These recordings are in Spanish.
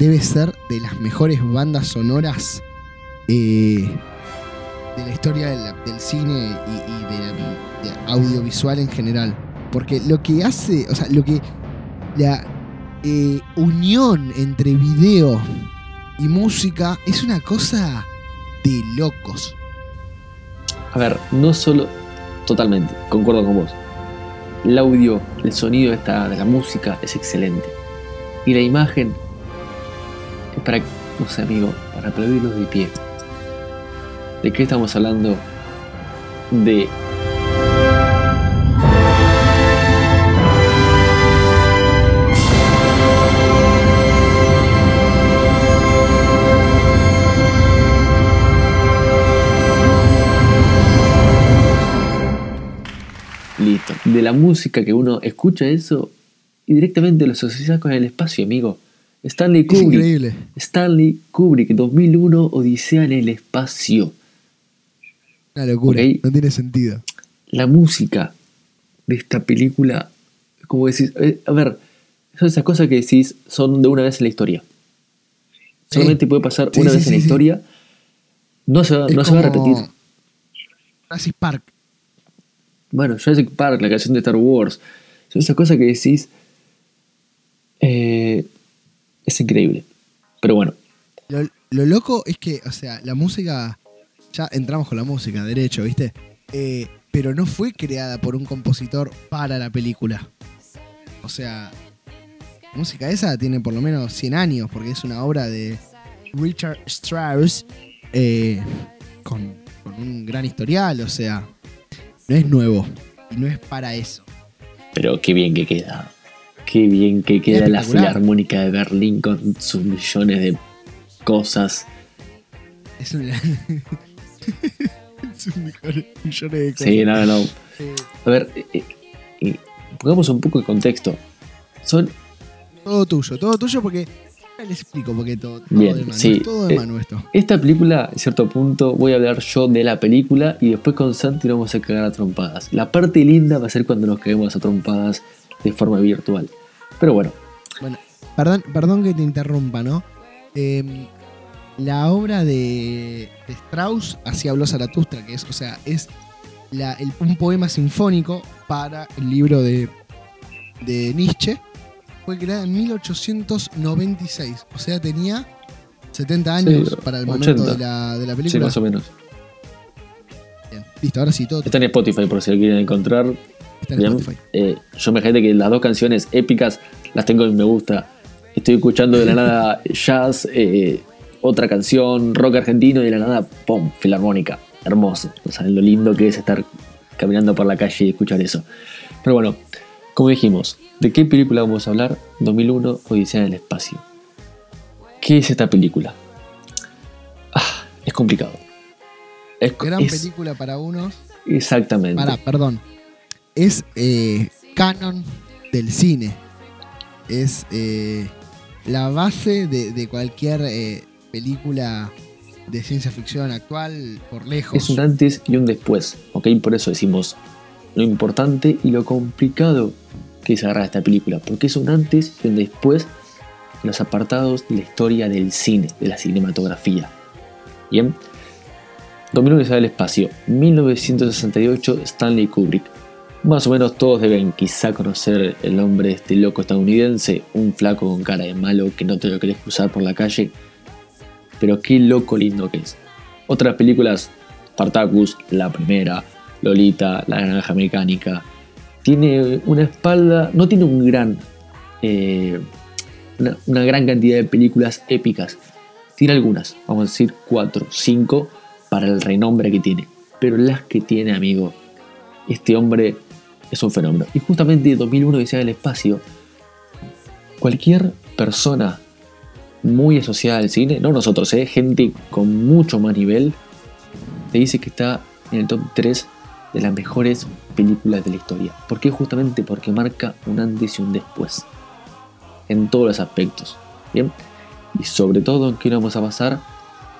Debe ser de las mejores bandas sonoras eh, de la historia del cine y, de, de audiovisual en general. Porque lo que hace, o sea, lo que. La eh, unión entre video y música es una cosa de locos. A ver, no solo. Totalmente, concuerdo con vos. El audio, el sonido de, de la música es excelente. Y la imagen para, no sé, amigo, para aplaudirlos de pie. ¿De qué estamos hablando? De. Listo. De la música que uno escucha eso y directamente lo asocia con el espacio, amigo. Stanley Kubrick. increíble. Stanley Kubrick, 2001, Odisea en el espacio. Una locura. No tiene sentido. La música de esta película, como decís, eh, a ver, son esas cosas que decís son de una vez en la historia. Solamente puede pasar Sí, una sí, vez en la historia. No se va, no se va a repetir. Jurassic Park. Bueno, Jurassic Park, la canción de Star Wars. Son esas cosas que decís. eh, es increíble. Pero bueno, Lo, lo loco es que, o sea, la música. Ya entramos con la música, derecho, ¿viste? Eh, pero no fue creada por un compositor para la película. O sea, la música esa tiene por lo menos 100 años, porque es una obra de Richard Strauss eh, con, con un gran historial, o sea, no es nuevo y no es para eso. pero qué bien que queda. Qué bien que queda la. Filarmónica de Berlín con sus millones de cosas. Es un mejor millones de cosas. Sí, no, no, no. Eh, A ver, eh, eh, eh, pongamos un poco de contexto. Son Todo tuyo, todo tuyo porque. Les explico porque todo, todo Bien, de Manu, sí, todo de Manu esto. Esta película, en cierto punto, voy a hablar yo de la película y después con Santi nos vamos a cagar a trompadas. La parte linda va a ser cuando nos caguemos a trompadas de forma virtual. Pero bueno, Bueno, perdón, perdón que te interrumpa, ¿no? Eh, la obra de, de Strauss, así habló Zaratustra, que es, o sea, es la- el- un poema sinfónico para el libro de, de Nietzsche. Fue creada en 1896, o sea, tenía 70 años Sí, para el 80. momento de la, de la sí, película. más o menos. Bien, listo, ahora sí, todo Está en Spotify por si lo quieren encontrar. Está en Bien. Spotify. Eh, yo me gente que las dos canciones épicas las tengo en me gusta. Estoy escuchando de la nada jazz, eh, otra canción, rock argentino y de la nada, ¡pum! Filarmónica. Hermoso. O sea, lo lindo que es estar caminando por la calle y escuchar eso. Pero bueno, como dijimos, ¿de qué película vamos a hablar? 2001, Odisea en el Espacio. ¿Qué es esta película? Ah, es complicado. Es, Gran es- película para unos. Exactamente. Pará, perdón. Es eh, canon del cine. Es eh, la base de, cualquier eh, película de ciencia ficción actual, por lejos. Es un antes y un después, ¿ok? Por eso decimos lo importante y lo complicado que es agarrar esta película, porque es un antes y un después en los apartados de la historia del cine, de la cinematografía. Bien, 2001 sale del espacio, 1968 Stanley Kubrick. Más o menos todos deben quizá conocer el nombre de este loco estadounidense, un flaco con cara de malo que no te lo querés cruzar por la calle, pero qué loco lindo que es. Otras películas, Spartacus, la primera, Lolita, La Granja Mecánica. Tiene una espalda, no tiene un gran, eh, una, una gran cantidad de películas épicas. Tiene algunas, vamos a decir cuatro, cinco para el renombre que tiene. Pero las que tiene, amigo, este hombre es un fenómeno. Y justamente 2001 decía el espacio, cualquier persona muy asociada al cine, no nosotros, ¿eh? gente con mucho más nivel, te dice que está en el top 3 de las mejores películas de la historia. ¿Por qué? Justamente porque marca un antes y un después. En todos los aspectos. ¿Bien? Y sobre todo, ¿en qué vamos a pasar?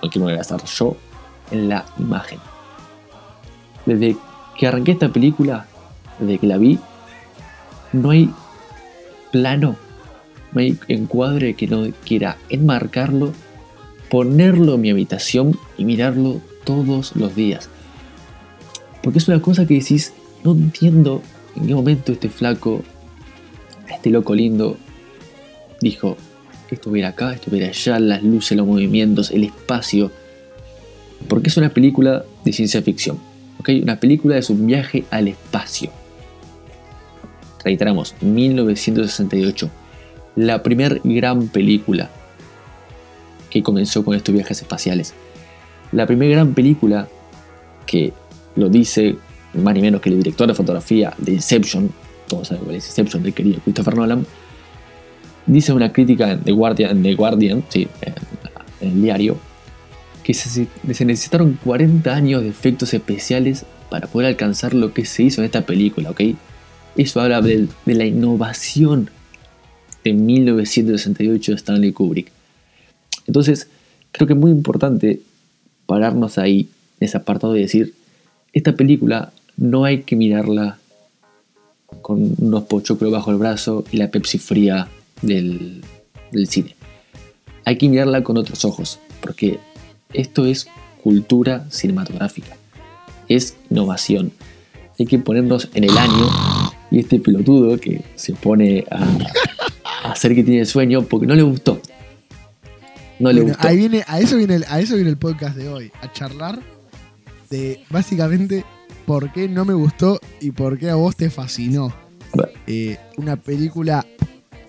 ¿En qué me voy a gastar yo? En la imagen. Desde que arranqué esta película, desde que la vi, no hay plano, no hay encuadre que no quiera enmarcarlo, ponerlo en mi habitación y mirarlo todos los días. Porque es una cosa que decís, no entiendo en qué momento este flaco, este loco lindo, dijo, estuviera acá, estuviera allá, las luces, los movimientos, el espacio. Porque es una película de ciencia ficción. Una película de un viaje al espacio. Reiteramos, 1968. La primera gran película que comenzó con estos viajes espaciales. La primera gran película que lo dice más ni menos que el director de fotografía de Inception, todos saben cuál es Inception del querido Christopher Nolan, dice una crítica en The Guardian, The Guardian sí, en, en el diario, que se necesitaron 40 años de efectos especiales para poder alcanzar lo que se hizo en esta película, ¿ok? Eso habla de, la innovación de 1968 de Stanley Kubrick. Entonces, creo que es muy importante pararnos ahí, en ese apartado y decir, esta película no hay que mirarla con unos pochoclos bajo el brazo y la Pepsi fría del cine. Hay que mirarla con otros ojos, porque esto es cultura cinematográfica, es innovación. Hay que ponernos en el año y este pelotudo que se pone a, a hacer que tiene sueño porque no le gustó. No le Bueno, gustó. ahí viene, a eso viene el, a eso viene el podcast de hoy, a charlar de básicamente por qué no me gustó y por qué a vos te fascinó. Bueno, Eh, una película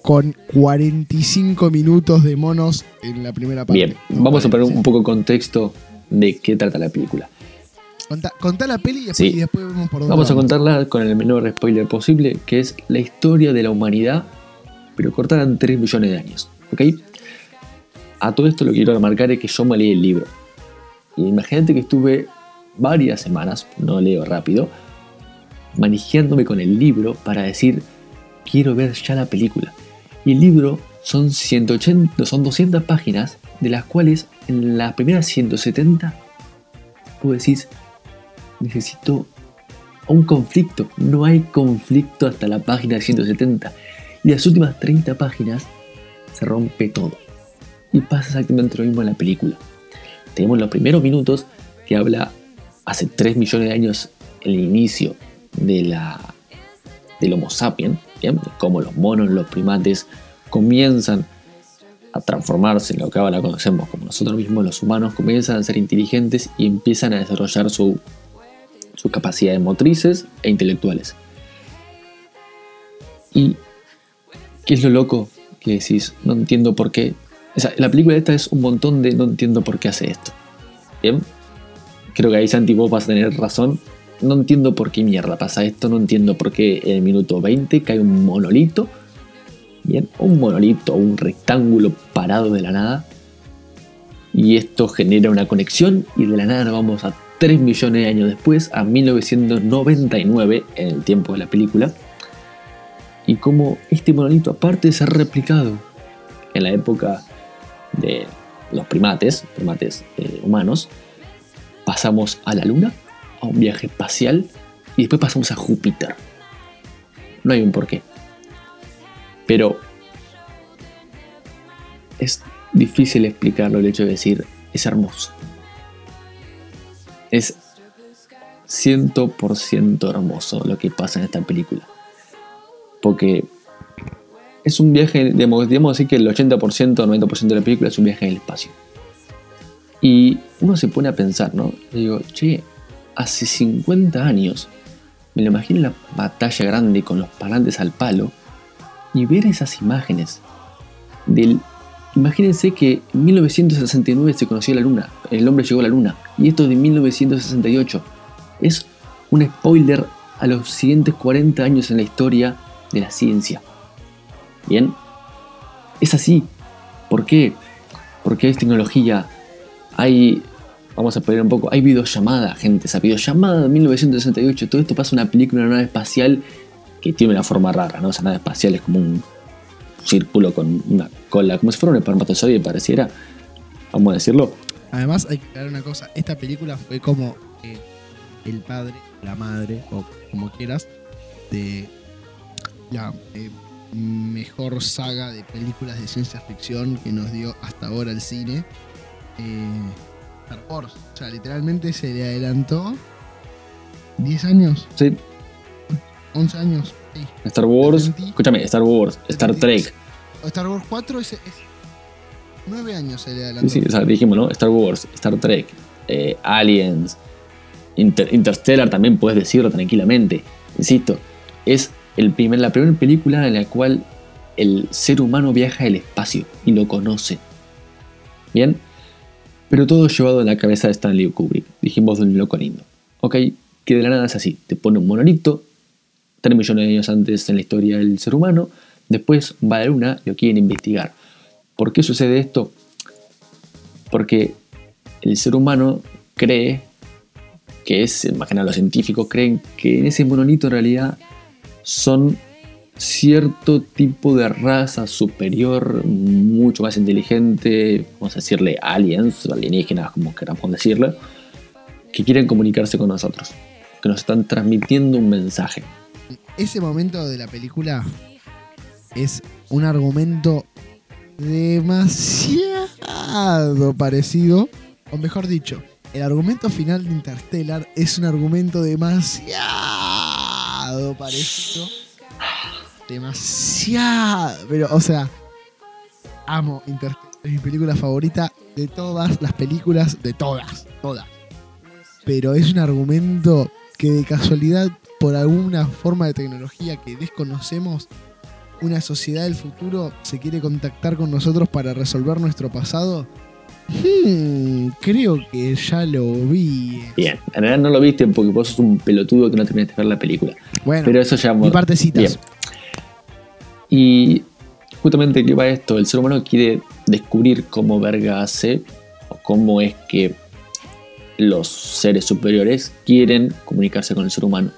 con 45 minutos de monos en la primera parte. Bien, vamos a poner 45. un poco de contexto de qué trata la película. Contá, contá la peli y después, Sí. y después vemos por dónde Vamos a contarla con el menor spoiler posible, que es la historia de la humanidad, pero cortada en 3 millones de años. ¿Ok? A todo esto lo que quiero remarcar es que yo me leí el libro. Y imagínate que estuve varias semanas, no leo rápido, manejando con el libro para decir, quiero ver ya la película. Y el libro son, 180, son 200 páginas, de las cuales en las primeras 170 vos decís, necesito un conflicto. No hay conflicto hasta la página 170. Y las últimas 30 páginas se rompe todo. Y pasa exactamente lo mismo en la película. Tenemos los primeros minutos que habla hace 3 millones de años el inicio de la, del Homo sapiens, cómo los monos, los primates comienzan a transformarse en lo que ahora conocemos como nosotros mismos los humanos, comienzan a ser inteligentes y empiezan a desarrollar su, sus capacidades motrices e intelectuales. ¿Y qué es lo loco que decís? No entiendo por qué. O sea, la película esta es un montón de no entiendo por qué hace esto. ¿Bien? Creo que ahí Santi vos vas a tener razón. No entiendo por qué mierda pasa esto. No entiendo por qué en el minuto 20 cae un monolito. Bien, un monolito, un rectángulo parado de la nada. Y esto genera una conexión y de la nada nos vamos a 3 millones de años después, a 1999, en el tiempo de la película. Y como este monolito, aparte de ser replicado en la época de los primates, primates eh, humanos, pasamos a la Luna, a un viaje espacial, y después pasamos a Júpiter. No hay un porqué. Pero es difícil explicarlo el hecho de decir es hermoso. Es 100% hermoso lo que pasa en esta película. Porque es un viaje, digamos, digamos así que el 80% o 90% de la película es un viaje en el espacio. Y uno se pone a pensar, ¿no? Le digo, che, hace 50 años. Me lo imagino en la batalla grande con los parlantes al palo y ver esas imágenes del... Imagínense que en 1969 se conoció la luna, el hombre llegó a la luna, y esto es de 1968. Es un spoiler a los siguientes 40 años en la historia de la ciencia. Bien, es así. ¿Por qué? Porque hay tecnología, hay, vamos a poner un poco, hay videollamada, gente, esa videollamada de 1968, todo esto pasa en una película, una nave espacial que tiene una forma rara, ¿no? Esa nave espacial es como un círculo con una cola, como si fuera un espermatozoide pareciera, vamos a decirlo. Además, hay que aclarar una cosa. Esta película fue como eh, el padre, la madre, o como quieras, de la eh, mejor saga de películas de ciencia ficción que nos dio hasta ahora el cine. Eh, Star Wars. O sea, literalmente se le adelantó 10 años, Sí, 11 años. Sí. Star Wars, 70. escúchame, Star Wars, Star Trek, Star Wars 4 es, 9 años se le sí, sí, o sea, dijimos, ¿no? Star Wars, Star Trek, eh, Aliens, Inter- Interstellar también puedes decirlo tranquilamente. Insisto, es el primer, la primera película en la cual el ser humano viaja al espacio y lo conoce. Bien, pero todo llevado en la cabeza de Stanley Kubrick. Dijimos de un loco lindo. Ok, que de la nada es así: te pone un monolito, 3 millones de años antes en la historia del ser humano, después va a la luna y lo quieren investigar. ¿Por qué sucede esto? Porque el ser humano cree que es, imagina los científicos creen que en ese monolito en realidad son cierto tipo de raza superior, mucho más inteligente, vamos a decirle aliens, alienígenas, como queramos decirlo, que quieren comunicarse con nosotros, que nos están transmitiendo un mensaje. Ese momento de la película es un argumento demasiado parecido, o mejor dicho, el argumento final de Interstellar es un argumento demasiado parecido. Demasiado, pero o sea, amo Interstellar, es mi película favorita de todas las películas, de todas, todas. Pero es un argumento que de casualidad, por alguna forma de tecnología que desconocemos, una sociedad del futuro se quiere contactar con nosotros para resolver nuestro pasado. Hmm, creo que ya lo vi. Bien, en realidad no lo viste porque vos sos un pelotudo que no terminaste de ver la película. Bueno, Pero eso ya... mi partecitas. Bien. Y justamente que va esto, el ser humano quiere descubrir cómo verga hace o cómo es que los seres superiores quieren comunicarse con el ser humano.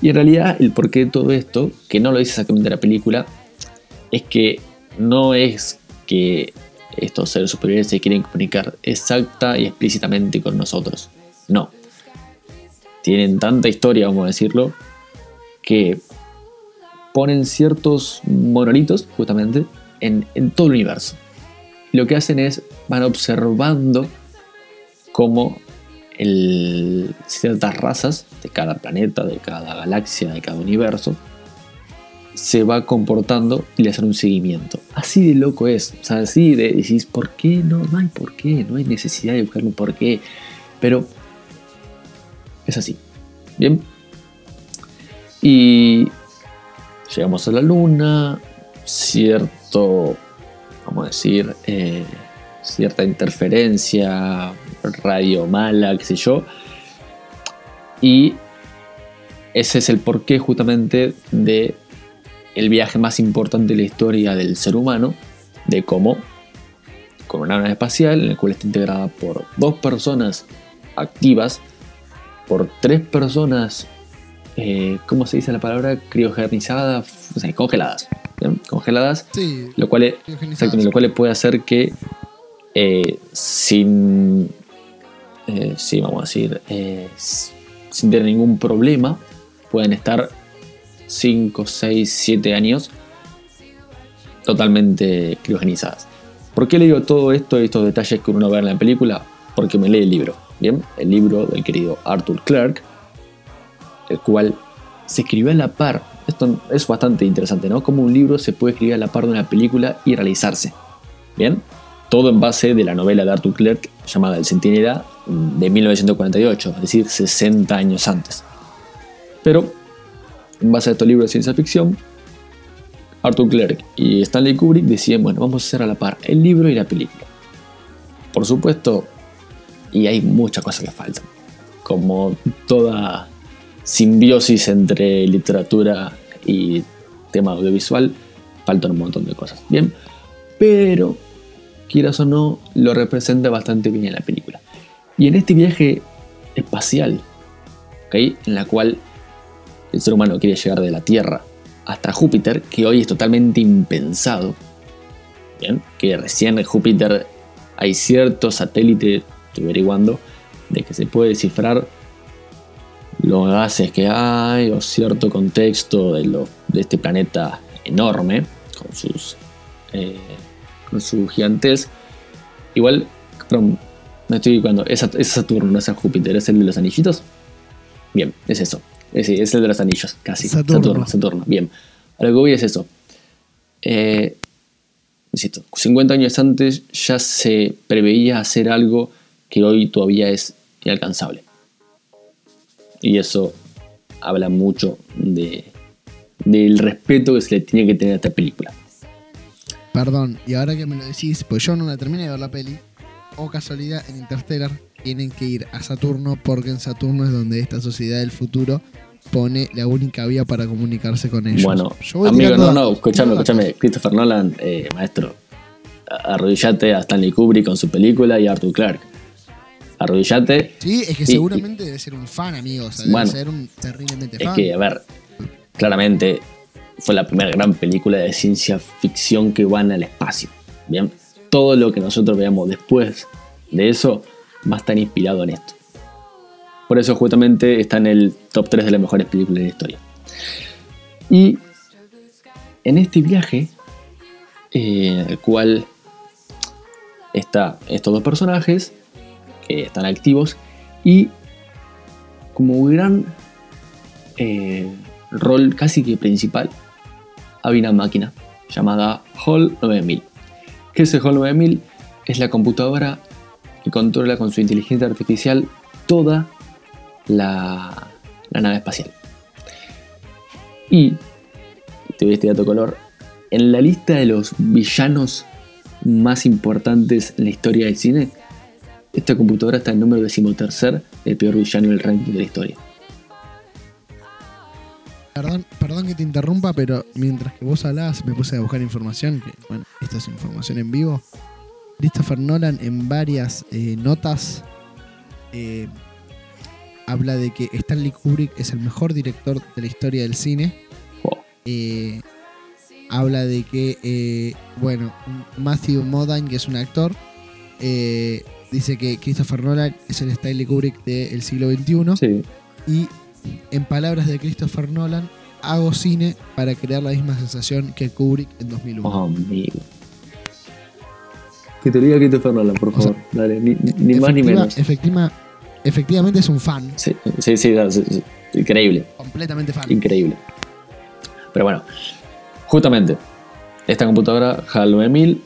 Y en realidad el porqué de todo esto, que no lo dice exactamente la película, es que no es que estos seres superiores se quieren comunicar exacta y explícitamente con nosotros. No. Tienen tanta historia, vamos a decirlo, que ponen ciertos monolitos justamente en, en todo el universo. Lo que hacen es van observando cómo ciertas razas de cada planeta, de cada galaxia, de cada universo, se va comportando y le hacen un seguimiento. Así de loco es. O sea, así de decís, ¿por qué? No, no hay por qué, no hay necesidad de buscar un por qué. Pero es así. Bien. Y llegamos a la luna, cierto, vamos a decir, eh, cierta interferencia, radio mala, qué sé yo. Y ese es el porqué justamente de el viaje más importante de la historia del ser humano, de cómo con una nave espacial en la cual está integrada por dos personas activas, por tres personas, eh, ¿cómo se dice la palabra? Criogenizadas, o sea, congeladas, congeladas, Sí, lo cual, es- lo cual puede hacer que eh, sin, eh, sí, vamos a decir, eh, sin tener ningún problema, pueden estar 5, 6, 7 años totalmente criogenizadas. ¿Por qué le digo todo esto y estos detalles que uno ve en la película? Porque me lee el libro, ¿bien? El libro del querido Arthur Clarke, el cual se escribió a la par. Esto es bastante interesante, ¿no? Cómo un libro se puede escribir a la par de una película y realizarse. ¿Bien? Todo en base de la novela de Arthur Clarke llamada El Centinela de 1948, es decir, 60 años antes. Pero, en base a estos libros de ciencia ficción, Arthur Clarke y Stanley Kubrick deciden, bueno, vamos a hacer a la par el libro y la película. Por supuesto, y hay muchas cosas que faltan, como toda simbiosis entre literatura y tema audiovisual, faltan un montón de cosas, ¿bien? Pero, quieras o no, lo representa bastante bien en la película. Y en este viaje espacial, ¿ok? En la cual el ser humano quiere llegar de la Tierra hasta Júpiter, que hoy es totalmente impensado, ¿bien? Que recién en Júpiter hay cierto satélite, estoy averiguando, de que se puede descifrar los gases que hay o cierto contexto de, lo- de este planeta enorme con sus eh, con su gigantes igual me estoy equivocando es, Sat- es Saturno no es Júpiter es el de los anillitos. Bien es eso. Es, es el de los anillos casi. Saturno. Saturno, Saturno, bien. A lo que voy es eso. Eh, insisto 50 años antes ya se preveía hacer algo que hoy todavía es inalcanzable. Y eso habla mucho de, del respeto que se le tiene que tener a esta película. Perdón, y ahora que me lo decís, pues yo no la terminé de ver la peli, o casualidad, en Interstellar tienen que ir a Saturno porque en Saturno es donde esta sociedad del futuro pone la única vía para comunicarse con ellos. Bueno, amigo, no, no, escúchame, escúchame. Christopher Nolan, eh, maestro, arrodillate a Stanley Kubrick con su película y a Arthur Clarke. Arrodillate. Sí, es que Y- seguramente debe ser un fan, amigo. O sea, debe Bueno, ser un terriblemente Es fan. que, a ver, claramente fue la primera gran película de ciencia ficción que van al espacio. Bien, todo lo que nosotros veamos después de eso va a estar inspirado en esto. Por eso justamente está en el top 3 de las mejores películas de la historia. Y en este viaje, eh, en el cual está estos dos personajes que están activos y como gran eh, rol casi que principal había una máquina llamada Hall 9000. ¿Qué es el Hall 9000? Es la computadora que controla con su inteligencia artificial toda la, la nave espacial. Y, te doy este dato color, en la lista de los villanos más importantes en la historia del cine, esta computadora está en el número decimotercer del peor villano del ranking de la historia. Perdón, perdón que te interrumpa, pero mientras que vos hablabas me puse a buscar información, que bueno, esta es información en vivo. Christopher Nolan en varias eh, notas eh, habla de que Stanley Kubrick es el mejor director de la historia del cine. Eh, habla de que, bueno, Matthew Modine, que es un actor, dice que Christopher Nolan es el Stanley Kubrick del siglo XXI. Sí. Y en palabras de Christopher Nolan, hago cine para crear la misma sensación que Kubrick en 2001. Oh, amigo. Que te diga Christopher Nolan, por O sea, favor. Dale, ni, más ni menos. efectiva- efectivamente es un fan, Sí, sí, sí, no, sí, sí. increíble, completamente fan. increíble. Pero bueno, justamente, esta computadora HAL 9000,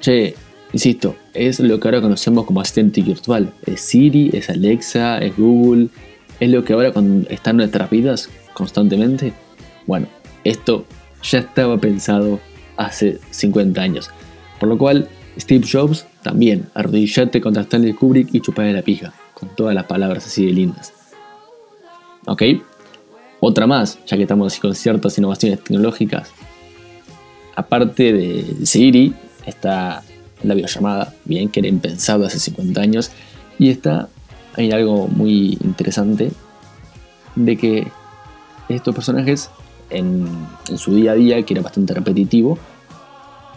che, insisto, es lo que ahora conocemos como asistente virtual. Es Siri, es Alexa, es Google, es lo que ahora está en nuestras vidas constantemente. Bueno, esto ya estaba pensado hace 50 años. Por lo cual, Steve Jobs también, arrodillate contra Stanley Kubrick y chupale la pija, con todas las palabras así de lindas. ¿Ok? Otra más, ya que estamos así con ciertas innovaciones tecnológicas. Aparte de Siri, está la videollamada, bien, que era impensado hace 50 años. Y está, hay algo muy interesante, de que estos personajes, en, su día a día, que era bastante repetitivo,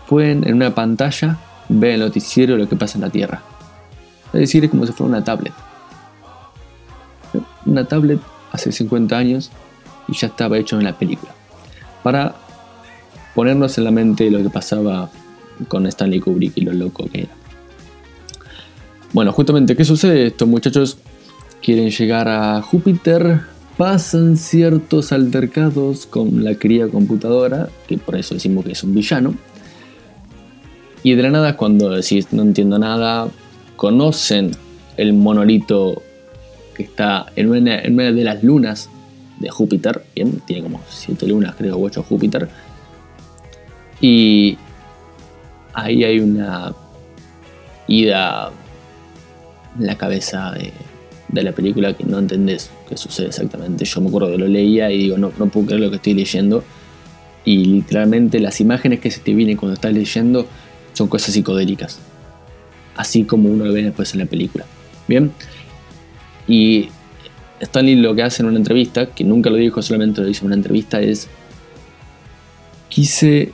pueden en una pantalla ver el noticiero lo que pasa en la Tierra. Es decir, es como si fuera una tablet. Una tablet hace 50 años y ya estaba hecho en la película. Para ponernos en la mente lo que pasaba con Stanley Kubrick y lo loco que era. Bueno, justamente, ¿qué sucede? Estos muchachos quieren llegar a Júpiter, pasan ciertos altercados con la querida computadora, que por eso decimos que es un villano. Y de la nada, cuando decís no entiendo nada, conocen el monolito que está en una, en una de las lunas de Júpiter, bien, tiene como siete lunas, creo, u ocho Júpiter. Y ahí hay una ida la cabeza de, la película que no entendés qué sucede exactamente. Yo me acuerdo que lo leía y digo, no, no puedo creer lo que estoy leyendo. Y literalmente las imágenes que se te vienen cuando estás leyendo son cosas psicodélicas. Así como uno lo ve después en la película. Bien. Y Stanley lo que hace en una entrevista, que nunca lo dijo, solamente lo hizo en una entrevista, es. Quise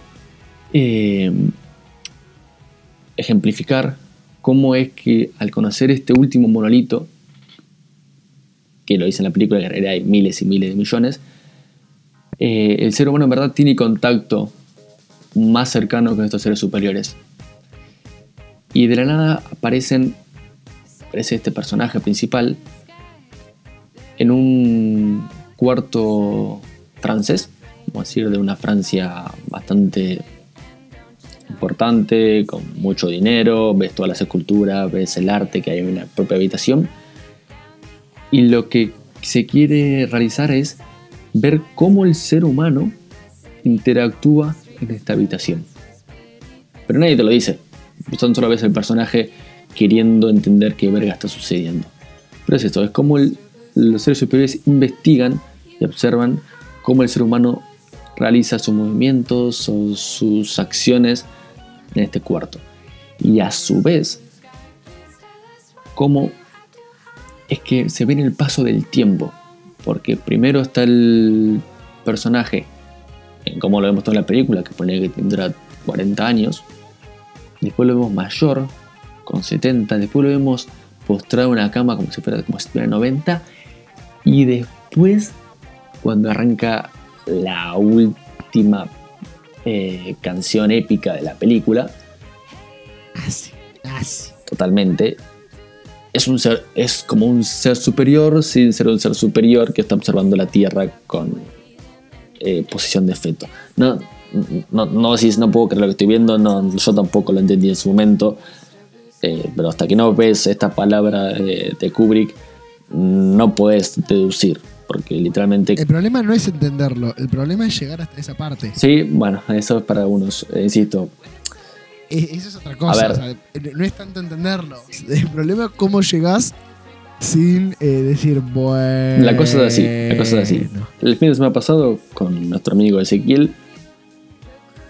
eh, ejemplificar cómo es que al conocer este último monolito, que lo dice en la película, que en realidad hay miles y miles de millones, eh, el ser humano en verdad tiene contacto más cercano con estos seres superiores. Y de la nada aparecen, aparece este personaje principal en un cuarto francés, vamos a decir, de una Francia bastante importante, con mucho dinero, ves todas las esculturas, ves el arte que hay en la propia habitación. Y lo que se quiere realizar es ver cómo el ser humano interactúa en esta habitación. Pero nadie te lo dice. Son solo ves el personaje queriendo entender qué verga está sucediendo. Pero es esto, es como los seres superiores investigan y observan cómo el ser humano realiza sus movimientos o sus acciones en este cuarto. Y a su vez, cómo es que se ve en el paso del tiempo. Porque primero está el personaje, como lo vemos toda la película, que pone que tendrá 40 años. Después lo vemos mayor, con 70. Después lo vemos postrado en una cama como si fuera, como si tuviera 90. Y después, cuando arranca la última eh, canción épica de la película, Así, así. totalmente. Es, un ser, es como un ser superior sin ser un ser superior que está observando la Tierra con eh, posición de feto. No, no, no, si no puedo creer lo que estoy viendo, no, yo tampoco lo entendí en su momento. eh, pero hasta que no ves esta palabra de, de Kubrick, no puedes deducir. Porque literalmente El problema no es entenderlo, el problema es llegar hasta esa parte. Sí, bueno, eso es para algunos, eh, insisto. E- Eso es otra cosa. A ver. o sea, no es tanto entenderlo. El problema es cómo llegás sin eh, decir, bueno. La cosa es así, la cosa es así. El fin de semana pasado, con nuestro amigo Ezequiel,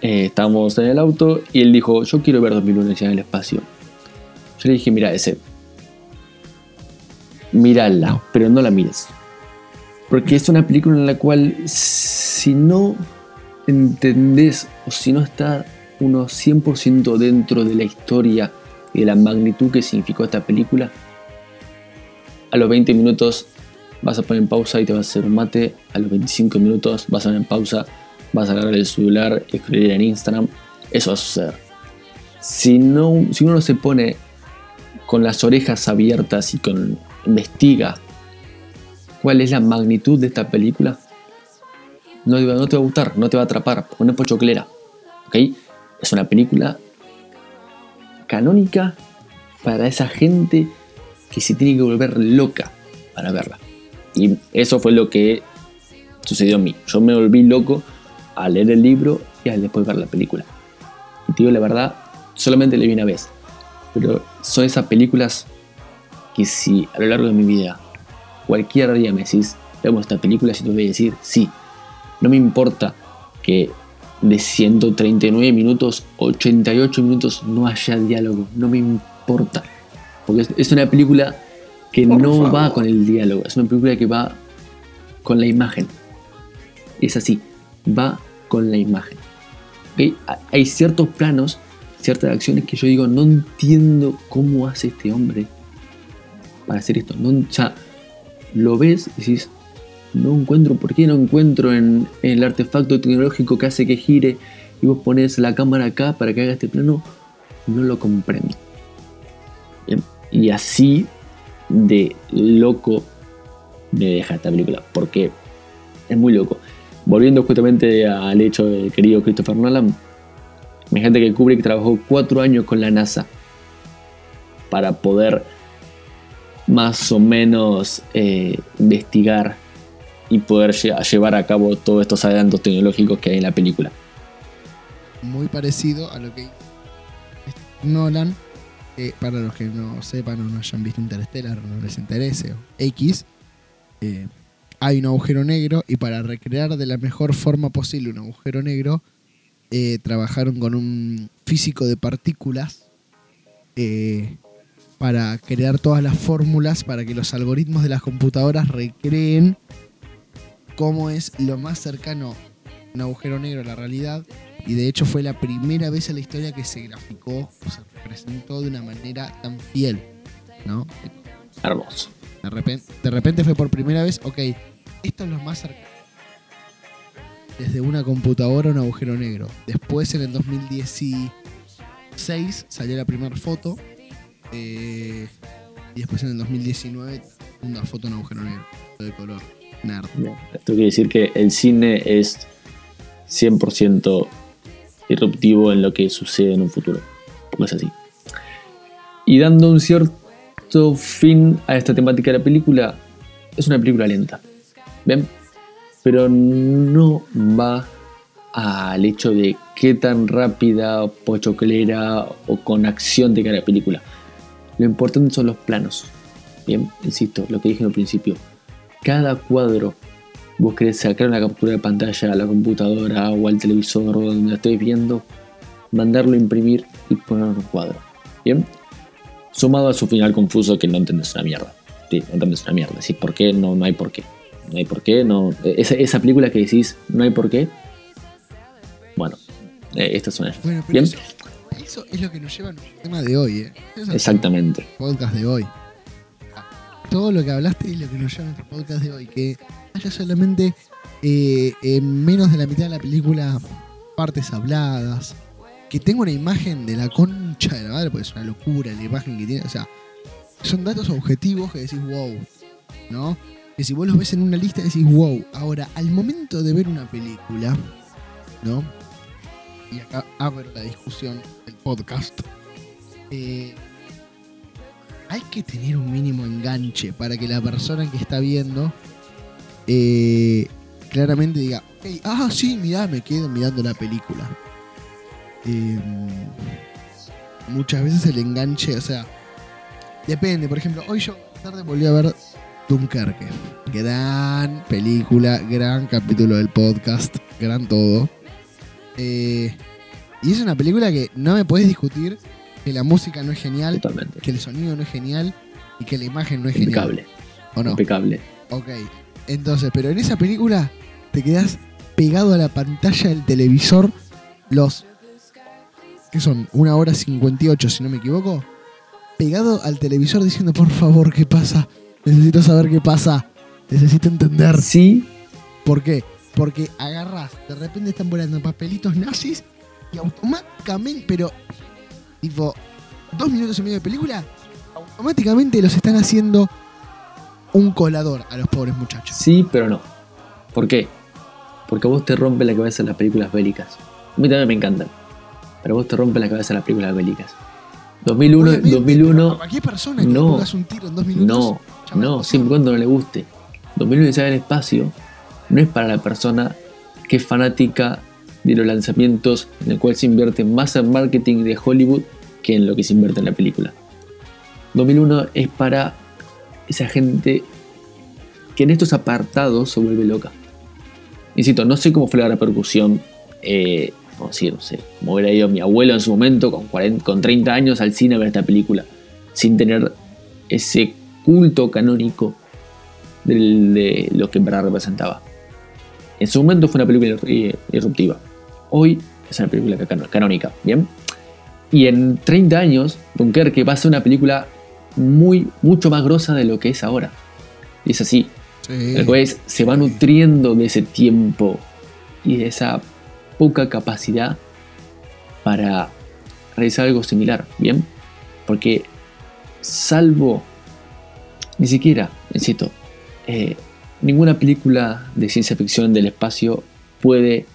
eh, estábamos en el auto y él dijo, yo quiero ver 2001 en el espacio. Yo le dije, mira ese, mírala, No. pero no la mires. Porque es una película en la cual si no entendés o si no está unos 100% dentro de la historia y de la magnitud que significó esta película, a los 20 minutos vas a poner pausa y te vas a hacer un mate, a los 25 minutos vas a poner pausa, vas a agarrar el celular, escribir en Instagram, eso va a suceder. Si, no, si uno no se pone con las orejas abiertas y con investiga cuál es la magnitud de esta película, no, te va- a gustar, no te va a atrapar, porque no es pochoclera. ¿ok? Es una película canónica para esa gente que se tiene que volver loca para verla. Y eso fue lo que sucedió a mí. Yo me volví loco al leer el libro y al después ver la película. Y te digo la verdad, solamente le vi una vez. Pero son esas películas que si a lo largo de mi vida cualquier día me decís, vemos esta película, yo te voy a decir sí. No me importa que de 139 minutos, 88 minutos no haya diálogo. No me importa. Porque es, una película que Por no favor. va con el diálogo. Es una película que va con la imagen. Es así. Va con la imagen. ¿Ok? Ha- Hay ciertos planos, ciertas acciones que yo digo, no entiendo cómo hace este hombre para hacer esto. No, o sea, lo ves y decís, no encuentro, ¿por qué no encuentro en, en el artefacto tecnológico que hace que gire y vos pones la cámara acá para que haga este plano? No lo comprendo. Bien, Y así de loco me deja esta película, porque es muy loco. Volviendo justamente al hecho del querido Christopher Nolan, imagínate que Kubrick trabajó cuatro años con la NASA para poder más o menos eh, investigar y poder lle- llevar a cabo todos estos adelantos tecnológicos que hay en la película. Muy parecido a lo que hizo Nolan. que para los que no sepan o no hayan visto Interstellar no les interese, X, eh, hay un agujero negro y para recrear de la mejor forma posible un agujero negro, eh, trabajaron con un físico de partículas eh, para crear todas las fórmulas para que los algoritmos de las computadoras recreen cómo es lo más cercano un agujero negro a la realidad y de hecho fue la primera vez en la historia que se graficó o se representó de una manera tan fiel, ¿no? Hermoso. De repente, de repente fue por primera vez, ok, esto es lo más cercano. Desde una computadora a un agujero negro. Después en el 2016 salió la primera foto. Eh, y después en el 2019 una foto en agujero negro. De color. Nerd. Esto quiere decir que el cine es 100% disruptivo en lo que sucede en un futuro. Porque es así. Y dando un cierto fin a esta temática de la película, es una película lenta. ¿Ven? Pero no va al hecho de qué tan rápida, pochoclera o con acción tenga la película. Lo importante son los planos. Bien, insisto, lo que dije al principio. Cada cuadro vos querés sacar una captura de pantalla a la computadora o al televisor o donde la estés viendo, mandarlo a imprimir y ponerlo en un cuadro. Bien, sumado a su final confuso que no entendés una mierda. Sí, no entendés una mierda. Decís por qué, no, no hay por qué. No hay por qué, no. Esa, esa película que decís no hay por qué. Bueno, eh, estas son ellas. Bueno, Bien, eso, eso es lo que nos lleva al tema de hoy, ¿eh? Eso exactamente. podcast de hoy. Todo lo que hablaste es lo que nos lleva a nuestro podcast de hoy. Que haya solamente eh, en menos de la mitad de la película partes habladas. Que tenga una imagen de la concha de la madre, porque es una locura la imagen que tiene. O sea, son datos objetivos que decís wow. ¿No? Que si vos los ves en una lista decís wow. Ahora, al momento de ver una película, ¿no? Y acá abro la discusión del podcast. Eh, hay que tener un mínimo enganche para que la persona que está viendo eh, claramente diga, "Ok, ah, sí, mirá, me quedo mirando la película. Eh, muchas veces el enganche, o sea, depende. Por ejemplo, hoy yo tarde volví a ver Dunkerque. Gran película, gran capítulo del podcast, gran todo. Eh, y es una película que no me puedes discutir que la música no es genial, Totalmente. que el sonido no es genial y que la imagen no es genial. Impecable. ¿O no? Impecable. Ok. Entonces, pero en esa película te quedas pegado a la pantalla del televisor los... ¿Qué son? Una hora 58, si no me equivoco. Pegado al televisor diciendo, por favor, ¿qué pasa? Necesito saber qué pasa. Necesito entender. Sí, ¿Por qué? Porque agarras, de repente están volando papelitos nazis y automáticamente, pero tipo, dos minutos y medio de película, automáticamente los están haciendo un colador a los pobres muchachos. Sí, pero no. ¿Por qué? Porque a vos te rompe la cabeza las películas bélicas. A mí también me encantan. Pero a vos te rompe la cabeza las películas bélicas. 2001, Obviamente, pero 2001 para cualquier persona que no. un tiro en dos minutos. no, no, siempre y cuando no le guste. 2001 Odisea del espacio no es para la persona que es fanática de los lanzamientos en el cual se invierte más en marketing de Hollywood que en lo que se invierte en la película. 2001 es para esa gente que en estos apartados se vuelve loca. Insisto, no sé cómo fue la repercusión, eh, no sé, como hubiera ido mi abuelo en su momento con, 40 con 30 años al cine a ver esta película, sin tener ese culto canónico de lo que en verdad representaba. En su momento fue una película ir- irruptiva. Hoy es una película canónica, ¿bien? Y en 30 años, Dunkerque va a ser una película muy, mucho más grosa de lo que es ahora. Y es así. Sí. El juez se va nutriendo de ese tiempo y de esa poca capacidad para realizar algo similar, ¿bien? Porque salvo, ni siquiera, insisto, eh, ninguna película de ciencia ficción del espacio puede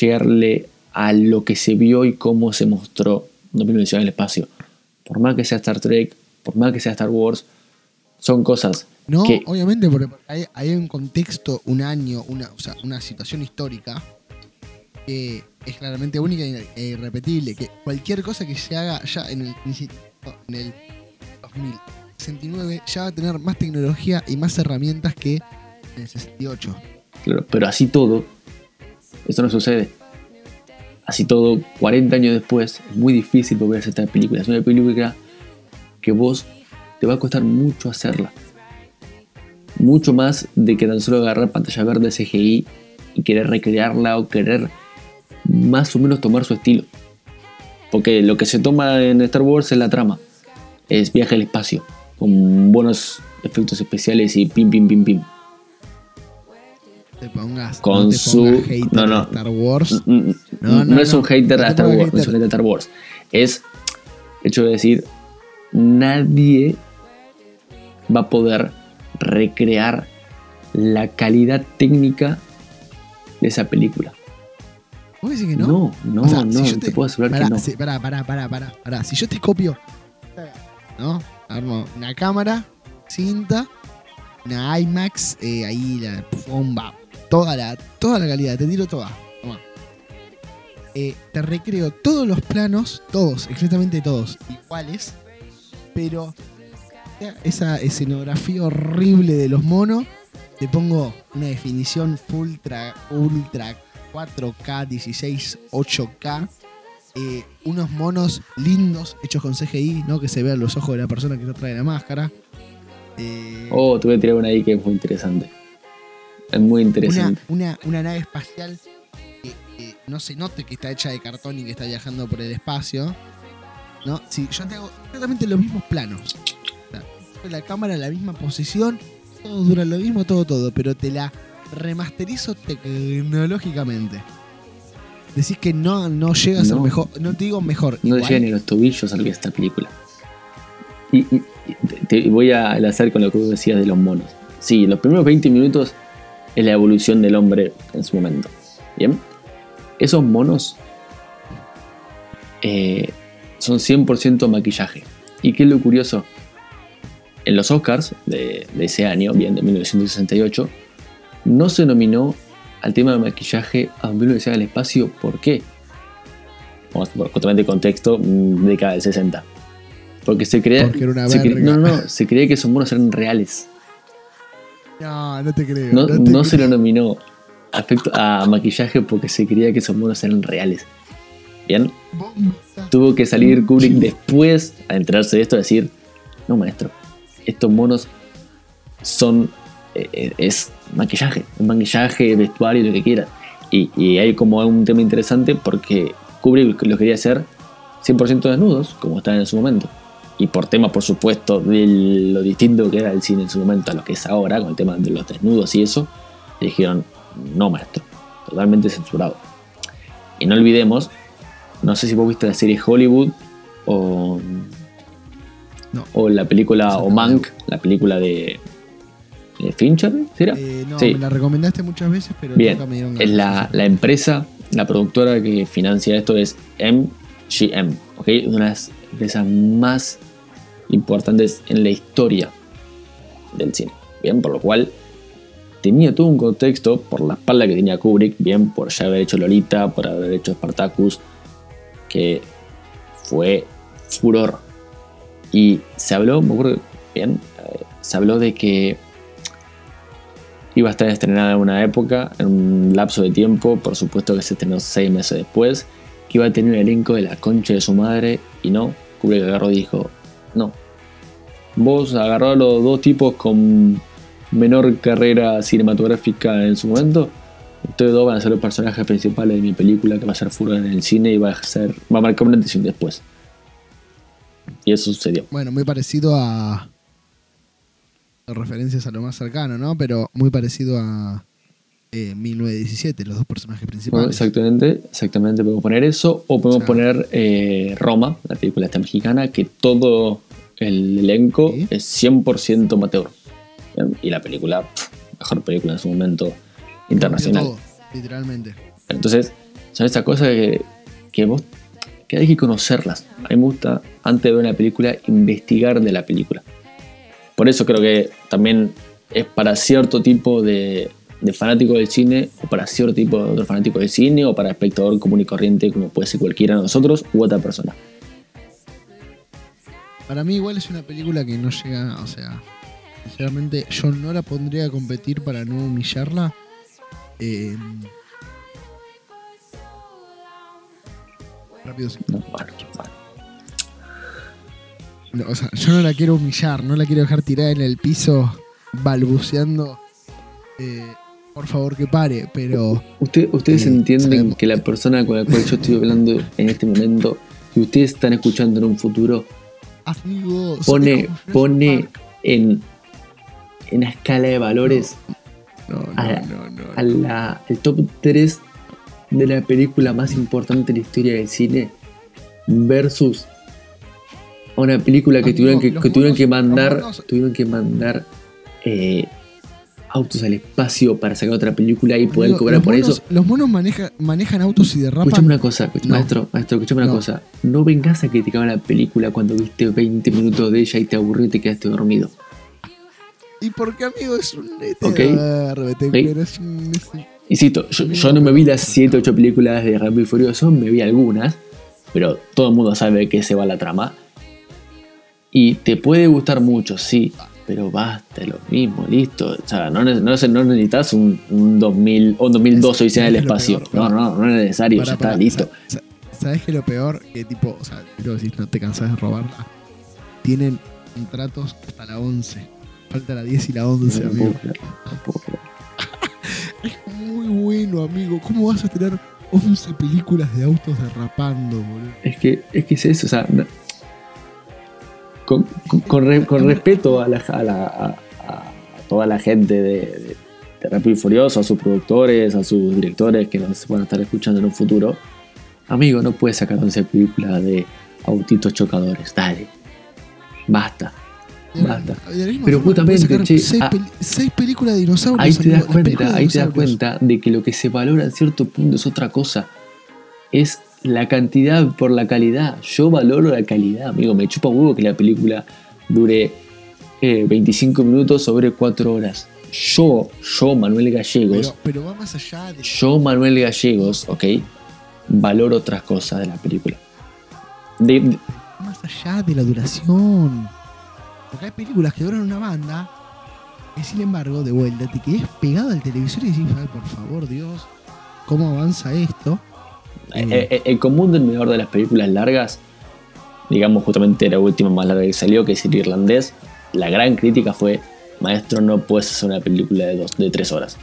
llegarle a lo que se vio y cómo se mostró 2021 en el espacio. Por más que sea Star Trek, por más que sea Star Wars, son cosas No, que obviamente, porque hay, hay un contexto, un año, una, o sea, una situación histórica que es claramente única e irrepetible. Que cualquier cosa que se haga ya en el, no, en el 2069 ya va a tener más tecnología y más herramientas que en el 68. Claro, pero así todo, esto no sucede. Así todo, 40 años después, es muy difícil volver a hacer esta película. Es una película que vos te va a costar mucho hacerla. Mucho más de que tan solo agarrar pantalla verde CGI y querer recrearla o querer más o menos tomar su estilo. Porque lo que se toma en Star Wars es la trama. Es viaje al espacio. Con buenos efectos especiales y pim, pim, pim, pim. Te pongas, Con no te su- hater no, no. Star Wars. No, no, no, es un hater a te Star Wars, no es un hater a Star Wars. Es hecho de decir, nadie va a poder recrear la calidad técnica de esa película. ¿Vos decís que no? No, no, O sea, no, si yo te, puedo asegurar pará, que no. sí, pará, pará, pará, pará, pará. Si yo te copio, ¿no? Armo una cámara, cinta, una IMAX, eh, ahí la bomba, toda la, toda la calidad, te tiro toda. Toma. Eh, te recreo todos los planos, todos, exactamente todos, iguales, pero esa escenografía horrible de los monos, te pongo una definición ultra, ultra 4K, 16, 8K. Eh, unos monos lindos hechos con CGI, ¿no? Que se vean los ojos de la persona que no trae la máscara. Eh, Oh, te voy a tirar una ahí que es muy interesante. Es muy interesante. una, una nave espacial que, que no se note que está hecha de cartón y que está viajando por el espacio. ¿No? Si yo te hago exactamente los mismos planos. La cámara en la misma posición, todo dura lo mismo, todo, todo, pero te la remasterizo tecnológicamente. Decís que no, no llega a ser No. mejor, no te digo mejor. No igual. llega ni los tobillos a lo que es esta película. Y, te, voy a enlazar con lo que vos decías de los monos. Sí, los primeros 20 minutos es la evolución del hombre en su momento. Bien. Esos monos eh, son 100% maquillaje. ¿Y qué es lo curioso? En los Oscars de, de ese año, bien de 1968, no se nominó al tema de maquillaje a 2001 al espacio. ¿Por qué? Vamos, por justamente contexto, mm, década del 60. Porque se creía. Porque era una se cre- no, no, no, se creía que esos monos eran reales. No, no te creo. No, te no se lo nominó a, a maquillaje porque se creía que esos monos eran reales. Bien, tuvo que salir Kubrick después a enterarse de esto a decir: No, maestro, estos monos son. eh, eh, es maquillaje, maquillaje, vestuario, lo que quieras. Y, y hay como un tema interesante porque Kubrick lo quería hacer 100% desnudos, como estaban en su momento. Y por tema, por supuesto, de lo distinto que era el cine en su momento a lo que es ahora, con el tema de los desnudos y eso, le dijeron, no maestro, totalmente censurado. Y no olvidemos, no sé si vos viste la serie Hollywood o, No. o la película, o. Mank, la película de Fincher, ¿será? Eh, no, Sí. me la recomendaste muchas veces, pero Bien, nunca me dieron ganas. la, la empresa, la productora que financia esto es MGM, ¿ok? Una de las empresas más importantes en la historia del cine, bien, por lo cual tenía todo un contexto por la espalda que tenía Kubrick, bien, por ya haber hecho Lolita, por haber hecho Spartacus, que fue furor. Y se habló, me acuerdo, bien, eh, se habló de que iba a estar estrenada en una época, en un lapso de tiempo, por supuesto que se estrenó seis meses después, que iba a tener un elenco de la concha de su madre, y no, Kubrick agarró y dijo, no. Vos agarró a los dos tipos con menor carrera cinematográfica en su momento, ustedes dos van a ser los personajes principales de mi película que va a ser furor en el cine y va a ser, va a marcar una antes y un después. Y eso sucedió. Bueno, muy parecido a. Referencias a lo más cercano, ¿no? Pero muy parecido a eh, 1917, los dos personajes Bueno, principales. exactamente, exactamente podemos poner eso. O podemos O sea- poner eh, Roma, la película esta mexicana, que todo el elenco Sí. es 100% amateur. Bien, Y la película, pf, mejor película en su momento internacional. Todo, literalmente. Entonces, son esas cosas que, que vos que hay que conocerlas. A mí me gusta, antes de ver una película, investigar de la película. Por eso creo que también es para cierto tipo de, de fanático del cine, o para cierto tipo de otro fanático del cine, o para espectador común y corriente, como puede ser cualquiera de nosotros u otra persona. Para mí igual es una película que no llega, o sea, sinceramente yo no la pondría a competir para no humillarla. Eh, rápido sí. No, bueno, bueno. No, o sea, yo no la quiero humillar, no la quiero dejar tirada en el piso balbuceando. eh, por favor que pare, pero Usted- ustedes Sí, entienden sabemos. que la persona con la cual yo estoy hablando en este momento, que ustedes están escuchando en un futuro, pone, pone en, en una escala de valores No, no, a- no, no. a la- al top 3 de la película más importante de la historia del cine versus a una película que tuvieron que, que tuvieron monos- que mandar tuvieron que mandar eh, autos al espacio para sacar otra película y poder cobrar por monos- eso Los monos maneja- manejan autos y derrapan. Escuchame una cosa, No. maestro, maestro, escuchame una No. cosa. No vengas a criticar la película cuando viste 20 minutos de ella y te aburrió y te quedaste dormido. ¿Y por qué, amigo? Es un Ok. eterno, Ok. pero es un... es un- Insisto, yo, yo no me vi las 7 8 películas de Rápido y Furioso, me vi algunas, pero todo el mundo sabe qué se va la trama. Y te puede gustar mucho, sí, pero basta, lo mismo, listo. O sea, no, no, no necesitas un, un 2000 o un 2012 Odisea en el Es lo espacio. peor, No, no, no es necesario, Pará, ya está, pará, listo. sa- sa- ¿Sabes qué lo peor? Que tipo, o sea, quiero decir, no te cansás de robarla. Tienen contratos hasta la 11. Falta la 10 y la 11, No amigo. puedo puedo. Es muy bueno, amigo. ¿Cómo vas a tener 11 películas de autos derrapando, boludo? Es que, es que es eso, o sea, no- con, con- re- con respeto a, la, a, la- a- a toda la gente de, de, de Rápido y Furioso, a sus productores, a sus directores que nos van a estar escuchando en un futuro, amigo, no puedes sacar 11 películas de autitos chocadores, dale, basta. Basta. Pero justamente, che, seis, seis películas de dinosaurios. Ahí te das cuenta, ahí te das cuenta de que lo que se valora en cierto punto es otra cosa. Es la cantidad por la calidad. Yo valoro la calidad, amigo. Me chupa huevo que la película dure eh, 25 minutos sobre 4 horas. Yo, yo, Manuel Gallegos, Pero, pero va más allá de. yo, Manuel Gallegos, ok, valoro otras cosas de la película. De- de- más allá de la duración. Porque hay películas que duran una banda y sin embargo, de vuelta, te quedes pegado al televisor y decís, "Ay, por favor, Dios, ¿cómo avanza esto? Eh, eh, el común denominador de las películas largas, digamos justamente la última más larga que salió, que es el irlandés, la gran crítica fue, maestro, no puedes hacer una película de, dos, de tres horas.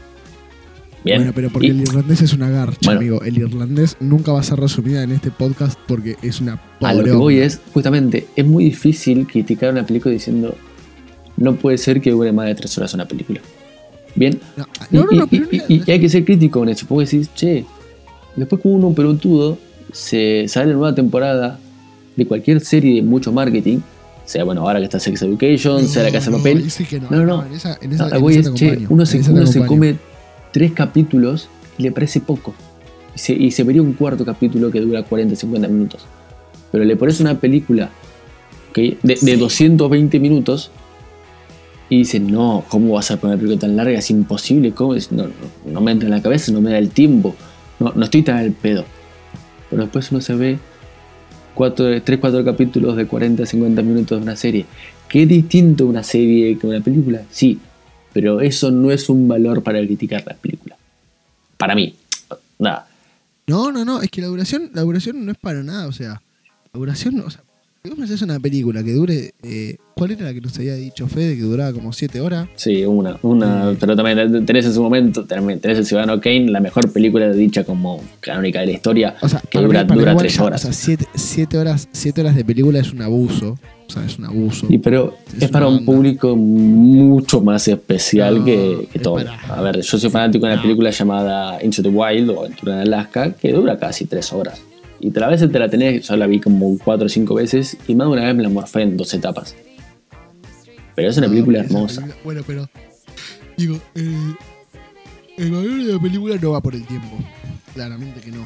Bien. Bueno, pero porque Y- el irlandés es una garcha, Bueno. amigo. El irlandés nunca va a ser resumida en este podcast porque es una a lo que pobre voy es, justamente, es muy difícil criticar una película diciendo, no puede ser que dure más de tres horas una película. Bien. No, Y, no, no, no, y- pero y- no- y- hay que ser crítico con eso. Porque decís, che, después como uno pelotudo se sale nueva temporada de cualquier serie de mucho marketing, sea bueno, ahora que está Sex Education, sea la Casa de no, Papel. no, No, no. en esa, en en es, che, uno en se, uno se come tres capítulos y le parece poco. Y se, y se vería un cuarto capítulo que dura 40, 50 minutos. Pero le pones una película ¿ok? de, de 220 minutos y dicen, no, ¿cómo vas a poner una película tan larga? Es imposible, ¿cómo? Es- No, no, no me entra en la cabeza, no me da el tiempo, no, no estoy tan al pedo. Pero después uno se ve 3, 4 capítulos de 40, 50 minutos de una serie. ¿Qué es distinto una serie que una película? Sí, pero eso no es un valor para criticar la película. Para mí, nada. No, no, no, es que la duración, la duración no es para nada, o sea, la duración, o vos me haces una película que dure, eh, ¿cuál era la que nos había dicho Fede que duraba como 7 horas? Sí, una, una, Eh. pero también tenés en su momento, tenés el Ciudadano Kane, la mejor película dicha como canónica de la historia, O sea, que dura, mí- dura horas. O sea, 7 horas, siete horas de película es un abuso, o sea, es un abuso. Y pero Es es, para un público mucho más especial No, que, que es todo. para- A ver, yo soy fanático de una No. película llamada Into the Wild o Aventura en Alaska, que dura casi tres horas. Y a veces te la tenés, yo la vi como cuatro o cinco veces y más de una vez me la morfé en dos etapas. Pero es una No, película hermosa. película- bueno, pero, digo, eh, el valor de la película no va por el tiempo, claramente que no.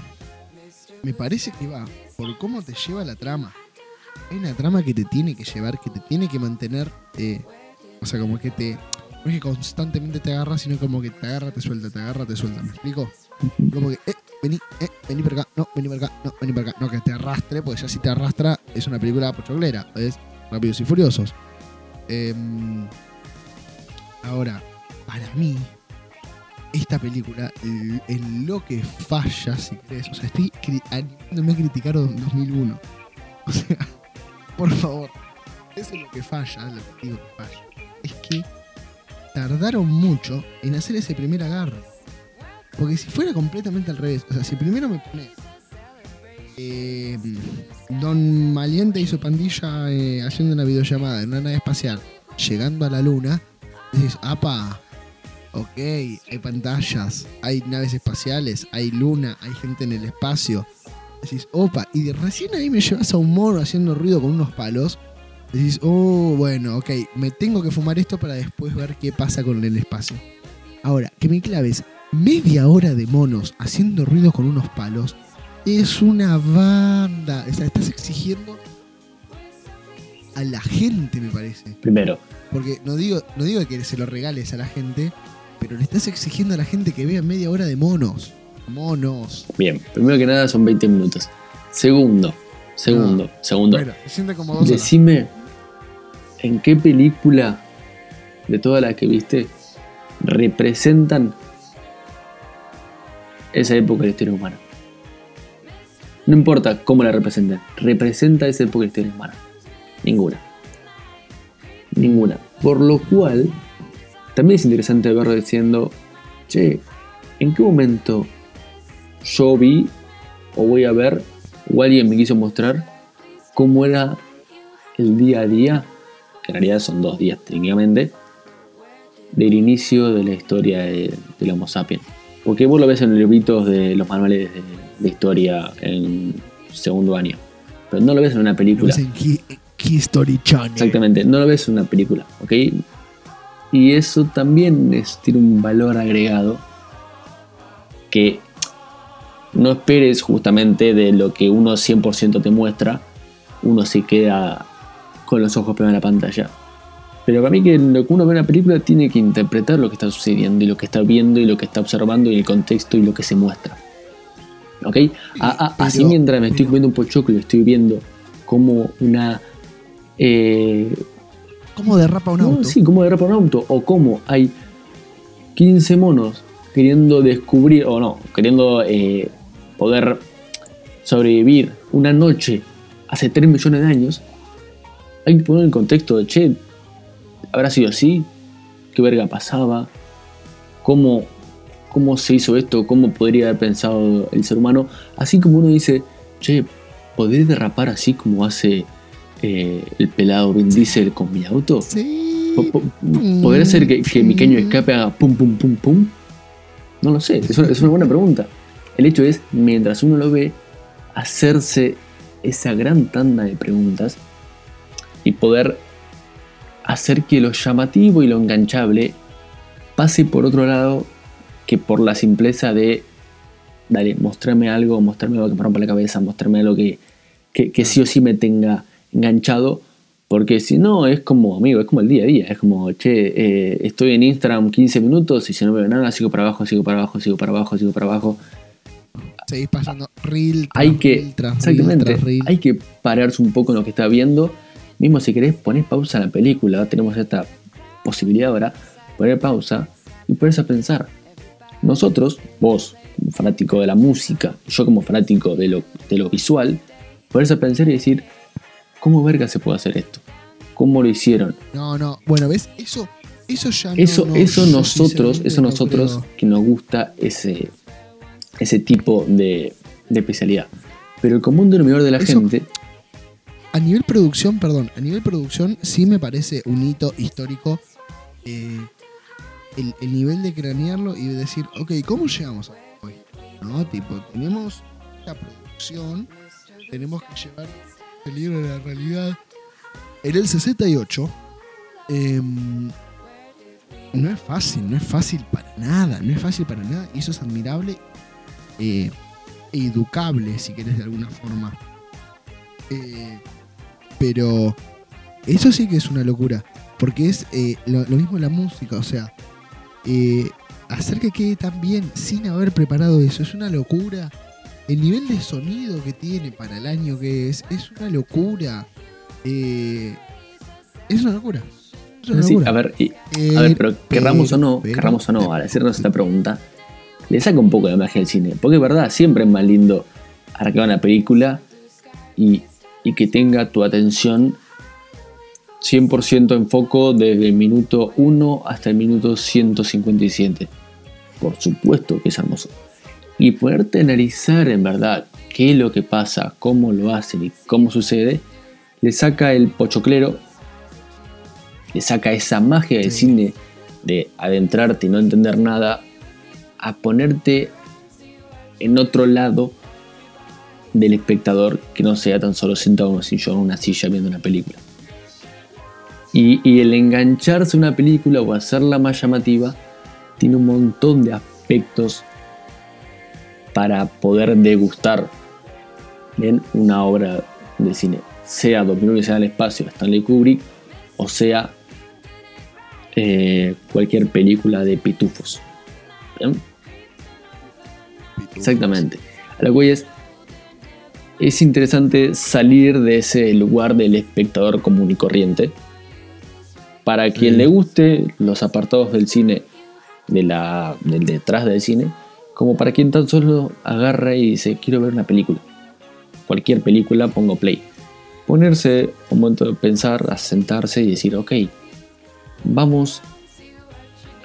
Me parece que va por cómo te lleva la trama. Hay una trama que te tiene que llevar, que te tiene que mantener, eh, O sea, como que te. No es que constantemente te agarra, sino como que te agarra, te suelta, te agarra, te suelta. ¿Me explico? Como que, eh, vení, eh, vení para acá, no, vení para acá, no, vení para acá. No, que te arrastre, porque ya si te arrastra es una película pochoclera. Es Rápidos y Furiosos. Em, ahora, para mí, esta película, en lo que falla, si querés, o sea, estoy animándome a criticar 2001. O sea, por favor, eso es lo que falla, lo que digo que falla. Es que tardaron mucho en hacer ese primer agarre. Porque si fuera completamente al revés, o sea, si primero me pones. eh, Don Maliente su pandilla eh, haciendo una videollamada en una nave espacial, llegando a la luna, decís, apa, ok, hay pantallas, hay naves espaciales, hay luna, hay gente en el espacio. Decís, opa, y de recién ahí me llevas a un mono haciendo ruido con unos palos. Decís, oh, bueno, ok, me tengo que fumar esto para después ver qué pasa con el espacio. Ahora, que me claves media hora de monos haciendo ruido con unos palos es una banda. O sea, estás exigiendo a la gente, me parece. Primero, Porque no digo, no digo que se lo regales a la gente, pero le estás exigiendo a la gente que vea media hora de monos. Monos. bien, primero que nada son 20 minutos. Segundo, segundo, segundo. Bueno, siente como dos horas. Decime, ¿en qué película de todas las que viste representan esa época de la historia humana? No importa cómo la representan, representa esa época de la historia humana. Ninguna. Ninguna. Por lo cual, también es interesante verlo diciendo, che, ¿en qué momento yo vi o voy a ver o alguien me quiso mostrar cómo era el día a día, que en realidad son dos días técnicamente, del inicio de la historia de, del Homo sapiens. Porque vos lo ves en los libritos de los manuales de, de historia en segundo año, pero no lo ves en una Lo película. ves en Key, Key Story Channel. Exactamente, no lo ves en una película, ¿ok? Y eso también es, tiene un valor agregado que no esperes justamente de lo que uno 100% te muestra, uno se queda con los ojos pegados en la pantalla. Pero para mí que lo que uno ve en la película tiene que interpretar lo que está sucediendo y lo que está viendo y lo que está observando y el contexto y lo que se muestra. ¿Ok? A- a- así mientras me estoy comiendo un pochoclo y estoy viendo como una... eh, ¿Cómo derrapa un no, auto? sí, cómo derrapa un auto. O cómo hay 15 monos queriendo descubrir, o no, queriendo eh, poder sobrevivir una noche hace 3 millones de años. Hay que poner el contexto de, che, ¿habrá sido así? ¿Qué verga pasaba? ¿Cómo, cómo se hizo esto? ¿Cómo podría haber pensado el ser humano? Así como uno dice, che, ¿podré derrapar así como hace eh, el pelado Vin Diesel con mi auto? Sí. Po- po- ¿Podría ser que, que mi caño de escape haga pum pum pum pum? No lo sé, es una, es una buena pregunta. El hecho es, mientras uno lo ve, hacerse esa gran tanda de preguntas y poder hacer que lo llamativo y lo enganchable pase por otro lado que por la simpleza de, dale, mostrarme algo, mostrarme algo que me rompa la cabeza, mostrarme algo que, que, que sí o sí me tenga enganchado, porque si no es como, amigo, es como el día a día, es como, che, eh, estoy en Instagram 15 minutos y si no veo nada, sigo para abajo, sigo para abajo, sigo para abajo, sigo para abajo. Seguís pasando reel tras Hay que, reel tras reel exactamente, tras reel. hay que pararse un poco en lo que está viendo. Mismo si querés, ponés pausa a la película, tenemos esta posibilidad ahora, poner pausa y ponerse a pensar. Nosotros, vos, como fanático de la música, yo como fanático de lo, de lo visual, ponerse a pensar y decir, ¿cómo verga se puede hacer esto? ¿Cómo lo hicieron? No, no. Bueno, ¿ves? Eso, eso ya no- Eso, no, eso nosotros, eso no nosotros creo. que nos gusta ese, ese tipo de, de especialidad. Pero el común denominador de la Eso- gente, A nivel producción, perdón, a nivel producción sí me parece un hito histórico eh, el, el nivel de cranearlo y de decir, ok, ¿cómo llegamos a hoy? ¿No? Tipo, tenemos la producción, tenemos que llevar el libro de la realidad. En el 68, em, no es fácil, no es fácil para nada, no es fácil para nada, y eso es admirable eh, e educable, si querés, de alguna forma. Eh, pero eso sí que es una locura. Porque es eh, lo, lo mismo la música, o sea, eh, hacer que quede tan bien sin haber preparado eso es una locura. El nivel de sonido que tiene para el año que es, es una locura. Eh, es una locura. Es una Sí, locura. a ver, y- a ver, pero querramos o no, querramos o no, al hacernos esta pregunta, le saca un poco la magia del cine. Porque es verdad, siempre es más lindo arrancar una película y, y que tenga tu atención 100% en foco desde el minuto 1 hasta el minuto 157. Por supuesto que es hermoso. Y poderte analizar en verdad qué es lo que pasa, cómo lo hacen y cómo sucede, le saca el pochoclero le saca esa magia del cine de adentrarte y no entender nada a ponerte en otro lado del espectador que no sea tan solo sentado en un sillón o una silla viendo una película. Y, y el engancharse a una película o hacerla más llamativa tiene un montón de aspectos para poder degustar bien una obra de cine, sea 2001 sea el espacio, Stanley Kubrick, o sea eh, cualquier película de pitufos. ¿Bien? Exactamente. A lo que voy es, es interesante salir de ese lugar del espectador común y corriente. Para quien le guste los apartados del cine, de la, del detrás del cine, como para quien tan solo agarra y dice, quiero ver una película. Cualquier película, pongo play. Ponerse un momento de pensar, a sentarse y decir, ok, vamos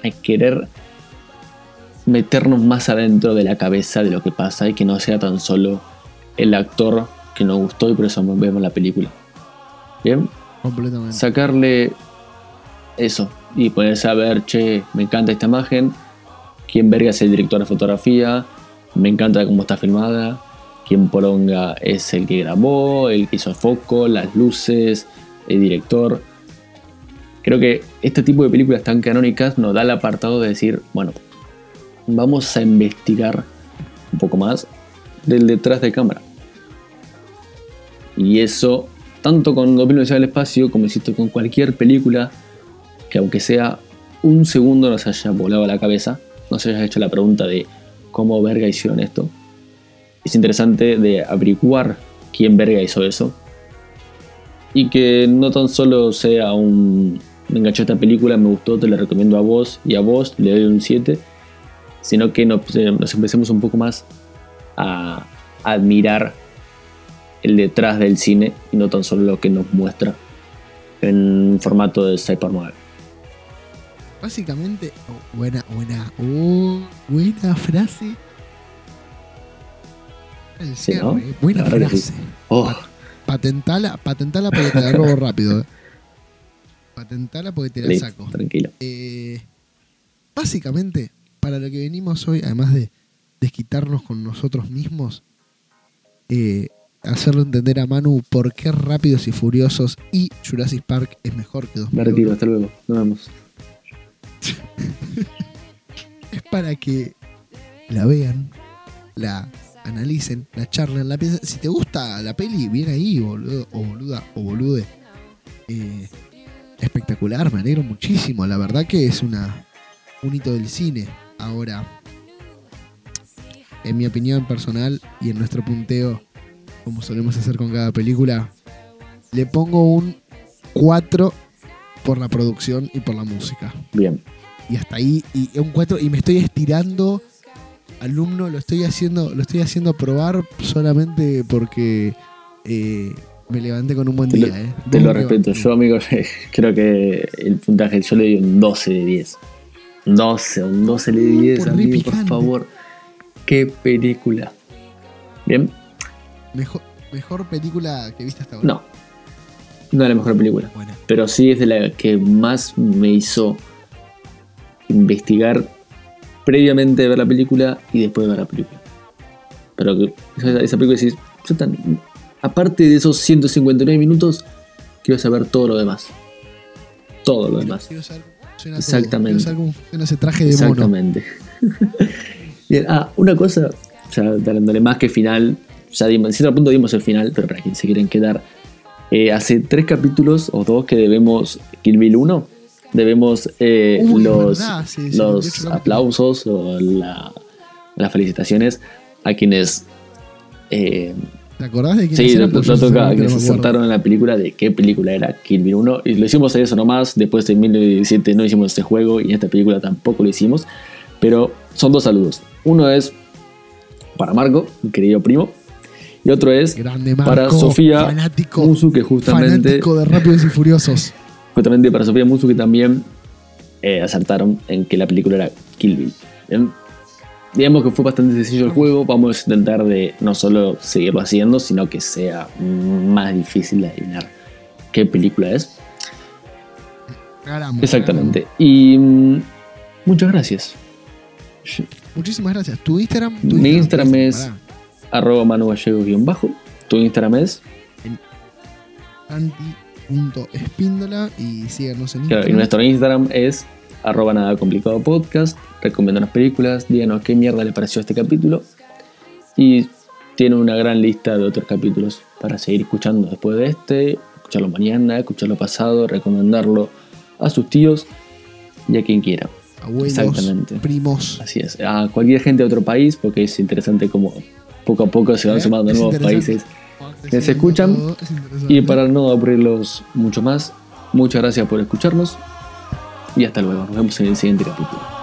a querer meternos más adentro de la cabeza de lo que pasa y que no sea tan solo el actor que nos gustó y por eso vemos la película. Bien, Completamente. sacarle eso y ponerse a ver, che, me encanta esta imagen, quién verga es el director de fotografía, me encanta cómo está filmada, quién poronga es el que grabó, el que hizo el foco, las luces, el director. Creo que este tipo de películas tan canónicas nos da el apartado de decir, bueno, vamos a investigar un poco más del detrás de cámara. Y eso, tanto con 2009 al espacio, como insisto, con cualquier película que aunque sea un segundo nos haya volado la cabeza, nos haya hecho la pregunta de cómo verga hicieron esto. Es interesante de averiguar quién verga hizo eso. Y que no tan solo sea un... Me enganchó esta película, me gustó, te la recomiendo a vos y a vos le doy un 7. Sino que nos, nos empecemos un poco más a admirar el detrás del cine y no tan solo lo que nos muestra en formato de Cybernoir. Básicamente, oh, buena, buena, oh, buena frase. El Sí, cierre, ¿no? buena La frase. sí. Oh, Patentala, patentala porque te la robo rápido. eh. Patentala porque te la listo, saco. tranquilo. Eh, básicamente, para lo que venimos hoy, además de desquitarnos con nosotros mismos, eh, hacerle entender a Manu por qué Rápidos y Furiosos y Jurassic Park es mejor que Me 2001. retiro, hasta luego. Nos vemos. es para que la vean, la analicen, la charlen, la piensen. Si te gusta la peli, bien ahí, boludo, o boluda, o bolude. Eh, espectacular, me alegro muchísimo. La verdad que es una un hito del cine. Ahora, en mi opinión personal y en nuestro punteo, como solemos hacer con cada película, le pongo un 4 por la producción y por la música Bien. y hasta ahí y un 4 y me estoy estirando alumno lo estoy haciendo lo estoy haciendo probar solamente porque eh, me levanté con un buen Te lo, día eh. te lo respeto. Yo, amigo, creo que el puntaje yo le doy un 12 de 10. 12, un 12 de 10, por amigo, por favor. Qué película. Bien. mejor mejor película que viste hasta ahora No. No es la mejor película. Pero sí es de la que más me hizo investigar previamente de ver la película y después de ver la película. Pero que esa, esa película decís, yo tan- aparte de esos 159 minutos, quiero saber todo lo demás. Todo lo demás. Quiero saber cómo funciona todo. Exactamente. Quiero saber cómo funciona ese traje de mono Exactamente. Bien, ah, una cosa, ya dándole más que final, ya dimos, en cierto punto dimos el final, pero para quien se quieren quedar, Eh, hace tres capítulos o dos que debemos Kill Bill 1. Debemos eh, Uy, los, sí, sí, los 28 capítulos. aplausos o la- las felicitaciones a quienes eh, ¿Te acordás de quién Sí, no, no toca que se acertaron en la película de qué película era Kill Bill 1. Y lo hicimos eso nomás. Después en 1917 no hicimos este juego y en esta película tampoco lo hicimos. Pero son dos saludos. Uno es para Marco, mi querido primo. Y otro es Grande Marco, para Sofía fanático, Musu, que justamente, fanático de Rápidos y Furiosos. justamente para Sofía Musu, que también eh, acertaron en que la película era Kill Bill. Bien. Digamos que fue bastante sencillo el juego. Vamos a intentar de no solo seguirlo haciendo, sino que sea más difícil de adivinar qué película es. Caramba, Exactamente. Y mm, muchas gracias. Muchísimas gracias. ¿Tu Instagram? Tu Mi Instagram ¿qué es arroba Manu Gallego-bajo. Tu Instagram es. Santi.espíndola y síganos en Claro, y Instagram. nuestro Instagram es arroba nada complicado podcast. Recomiendan las películas. Díganos qué mierda le pareció este capítulo. Y tiene una gran lista de otros capítulos para seguir escuchando después de este. Escucharlo mañana, escucharlo pasado, recomendarlo a sus tíos y a quien quiera. Abuelos, Exactamente. primos. Así es. A cualquier gente de otro país, porque es interesante como poco a poco se van ¿Eh? sumando nuevos países que se escuchan. Todo es interesante. Y para no aburrirlos mucho más, muchas gracias por escucharnos y hasta luego. Nos vemos en el siguiente capítulo.